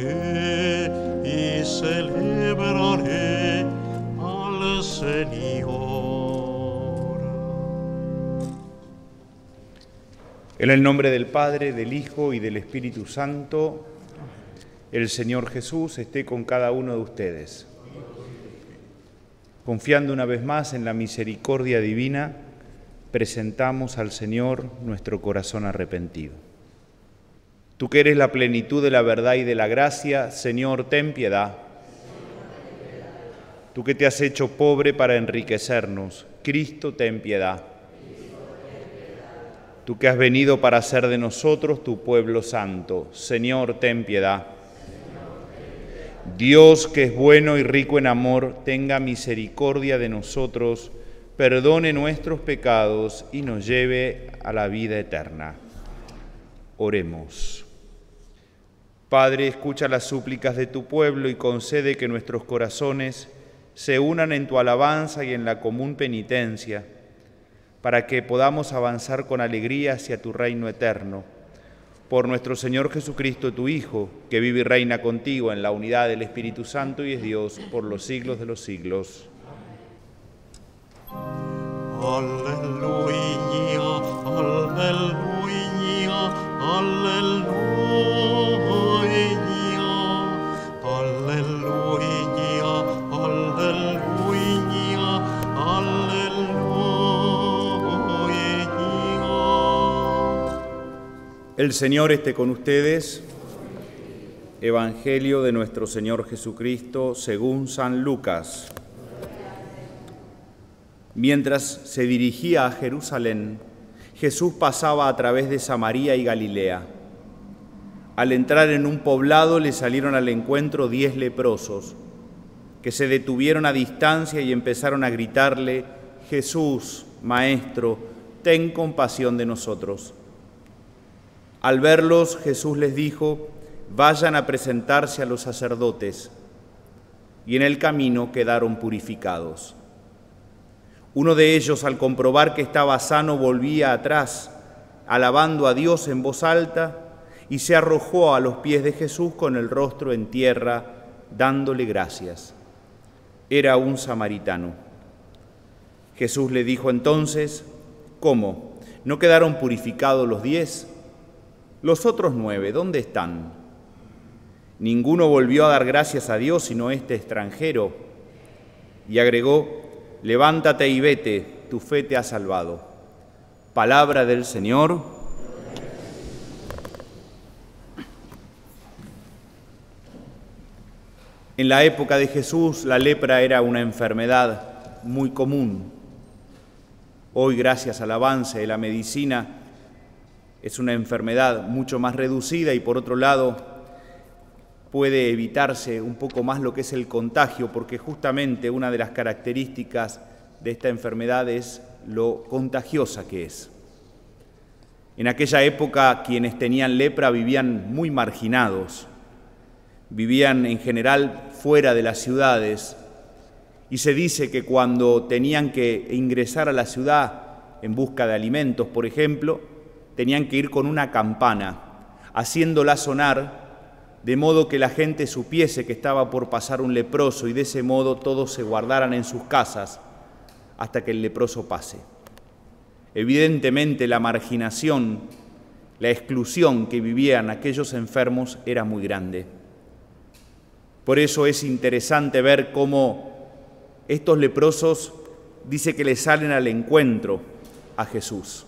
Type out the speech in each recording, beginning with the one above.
y celebraré al Señor. En el nombre del Padre, del Hijo y del Espíritu Santo, el Señor Jesús esté con cada uno de ustedes. Confiando una vez más en la misericordia divina, presentamos al Señor nuestro corazón arrepentido. Tú que eres la plenitud de la verdad y de la gracia, Señor, ten piedad. Tú que te has hecho pobre para enriquecernos, Cristo, ten piedad. Tú que has venido para hacer de nosotros tu pueblo santo, Señor, ten piedad. Dios que es bueno y rico en amor, tenga misericordia de nosotros, perdone nuestros pecados y nos lleve a la vida eterna. Oremos. Padre, escucha las súplicas de tu pueblo y concede que nuestros corazones se unan en tu alabanza y en la común penitencia para que podamos avanzar con alegría hacia tu reino eterno. Por nuestro Señor Jesucristo, tu Hijo, que vive y reina contigo en la unidad del Espíritu Santo y es Dios por los siglos de los siglos. Aleluya, aleluya, aleluya. El Señor esté con ustedes. Evangelio de nuestro Señor Jesucristo según San Lucas. Mientras se dirigía a Jerusalén, Jesús pasaba a través de Samaria y Galilea. Al entrar en un poblado le salieron al encuentro diez leprosos, que se detuvieron a distancia y empezaron a gritarle, Jesús, Maestro, ten compasión de nosotros. Al verlos, Jesús les dijo, vayan a presentarse a los sacerdotes. Y en el camino quedaron purificados. Uno de ellos, al comprobar que estaba sano, volvía atrás, alabando a Dios en voz alta, y se arrojó a los pies de Jesús con el rostro en tierra, dándole gracias. Era un samaritano. Jesús le dijo entonces, ¿cómo? ¿No quedaron purificados los diez? Los otros nueve, ¿dónde están? Ninguno volvió a dar gracias a Dios sino este extranjero. Y agregó, levántate y vete, tu fe te ha salvado. Palabra del Señor. En la época de Jesús la lepra era una enfermedad muy común. Hoy, gracias al avance de la medicina, es una enfermedad mucho más reducida y por otro lado puede evitarse un poco más lo que es el contagio, porque justamente una de las características de esta enfermedad es lo contagiosa que es. En aquella época quienes tenían lepra vivían muy marginados, vivían en general fuera de las ciudades y se dice que cuando tenían que ingresar a la ciudad en busca de alimentos, por ejemplo, tenían que ir con una campana, haciéndola sonar, de modo que la gente supiese que estaba por pasar un leproso y de ese modo todos se guardaran en sus casas hasta que el leproso pase. Evidentemente la marginación, la exclusión que vivían aquellos enfermos era muy grande. Por eso es interesante ver cómo estos leprosos dice que le salen al encuentro a Jesús.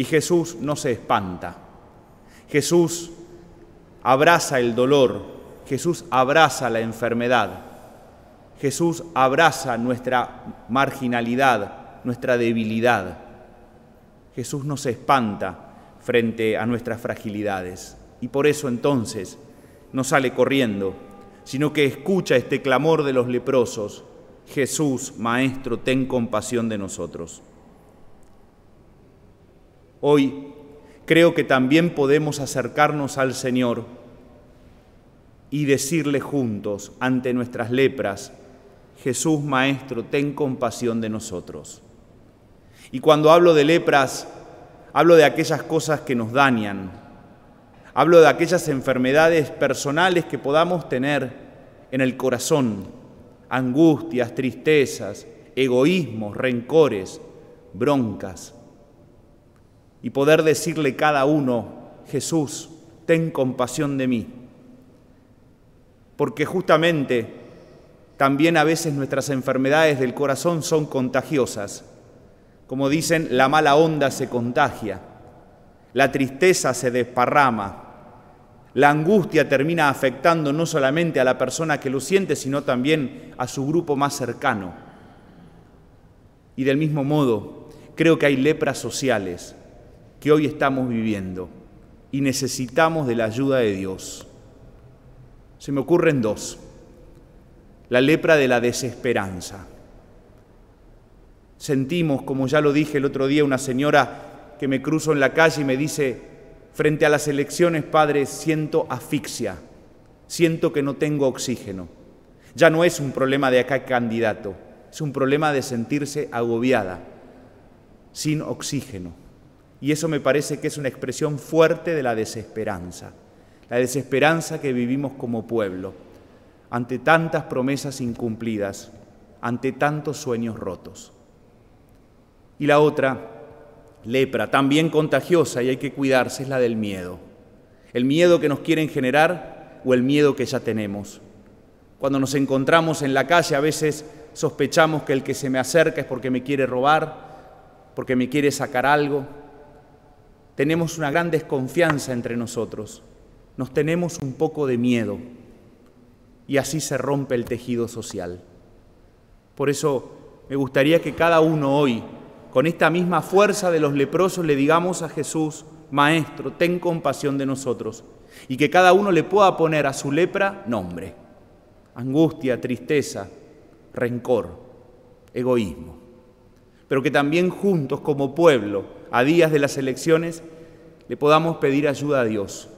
Y Jesús no se espanta. Jesús abraza el dolor. Jesús abraza la enfermedad. Jesús abraza nuestra marginalidad, nuestra debilidad. Jesús no se espanta frente a nuestras fragilidades. Y por eso entonces no sale corriendo, sino que escucha este clamor de los leprosos. Jesús, Maestro, ten compasión de nosotros. Hoy creo que también podemos acercarnos al Señor y decirle juntos ante nuestras lepras, Jesús Maestro, ten compasión de nosotros. Y cuando hablo de lepras, hablo de aquellas cosas que nos dañan, hablo de aquellas enfermedades personales que podamos tener en el corazón, angustias, tristezas, egoísmos, rencores, broncas y poder decirle cada uno, Jesús, ten compasión de mí. Porque justamente también a veces nuestras enfermedades del corazón son contagiosas. Como dicen, la mala onda se contagia, la tristeza se desparrama, la angustia termina afectando no solamente a la persona que lo siente, sino también a su grupo más cercano. Y del mismo modo, creo que hay lepras sociales que hoy estamos viviendo y necesitamos de la ayuda de Dios. Se me ocurren dos. La lepra de la desesperanza. Sentimos, como ya lo dije el otro día, una señora que me cruzo en la calle y me dice, frente a las elecciones, Padre, siento asfixia, siento que no tengo oxígeno. Ya no es un problema de acá candidato, es un problema de sentirse agobiada, sin oxígeno. Y eso me parece que es una expresión fuerte de la desesperanza, la desesperanza que vivimos como pueblo, ante tantas promesas incumplidas, ante tantos sueños rotos. Y la otra, lepra, también contagiosa y hay que cuidarse, es la del miedo. El miedo que nos quieren generar o el miedo que ya tenemos. Cuando nos encontramos en la calle a veces sospechamos que el que se me acerca es porque me quiere robar, porque me quiere sacar algo, tenemos una gran desconfianza entre nosotros, nos tenemos un poco de miedo. Y así se rompe el tejido social. Por eso me gustaría que cada uno hoy, con esta misma fuerza de los leprosos, le digamos a Jesús, Maestro, ten compasión de nosotros, y que cada uno le pueda poner a su lepra nombre, angustia, tristeza, rencor, egoísmo, pero que también juntos como pueblo, a días de las elecciones, le podamos pedir ayuda a Dios.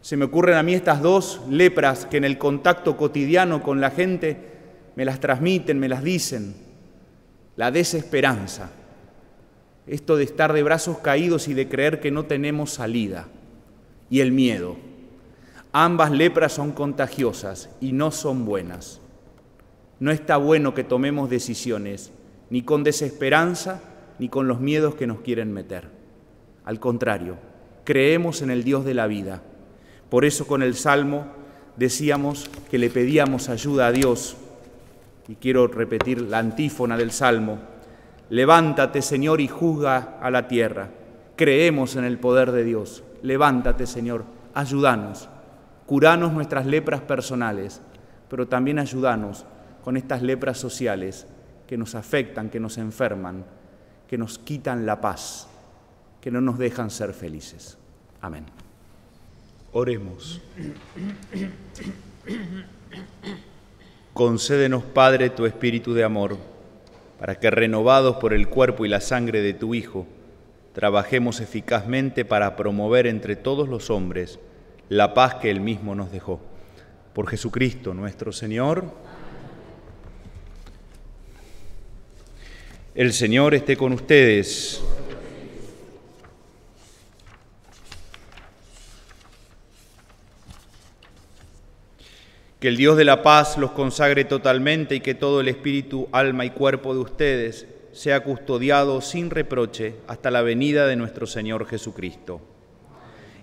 Se me ocurren a mí estas dos lepras que en el contacto cotidiano con la gente me las transmiten, me las dicen. La desesperanza, esto de estar de brazos caídos y de creer que no tenemos salida, y el miedo. Ambas lepras son contagiosas y no son buenas. No está bueno que tomemos decisiones ni con desesperanza ni con los miedos que nos quieren meter. Al contrario, creemos en el Dios de la vida. Por eso con el Salmo decíamos que le pedíamos ayuda a Dios. Y quiero repetir la antífona del Salmo. Levántate, Señor, y juzga a la tierra. Creemos en el poder de Dios. Levántate, Señor, ayúdanos. Curanos nuestras lepras personales, pero también ayúdanos con estas lepras sociales que nos afectan, que nos enferman, que nos quitan la paz, que no nos dejan ser felices. Amén. Oremos. Concédenos, Padre, tu espíritu de amor, para que renovados por el cuerpo y la sangre de tu Hijo, trabajemos eficazmente para promover entre todos los hombres la paz que Él mismo nos dejó. Por Jesucristo nuestro Señor. El Señor esté con ustedes. Que el Dios de la paz los consagre totalmente y que todo el espíritu, alma y cuerpo de ustedes sea custodiado sin reproche hasta la venida de nuestro Señor Jesucristo.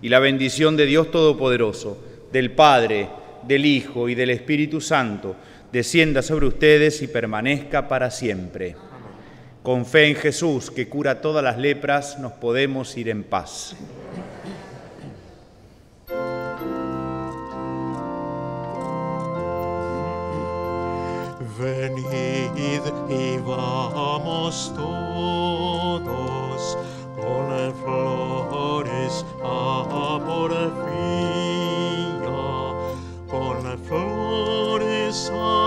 Y la bendición de Dios Todopoderoso, del Padre, del Hijo y del Espíritu Santo, descienda sobre ustedes y permanezca para siempre. Con fe en Jesús, que cura todas las lepras, nos podemos ir en paz. Venid y vamos todos con flores a porfía, con flores a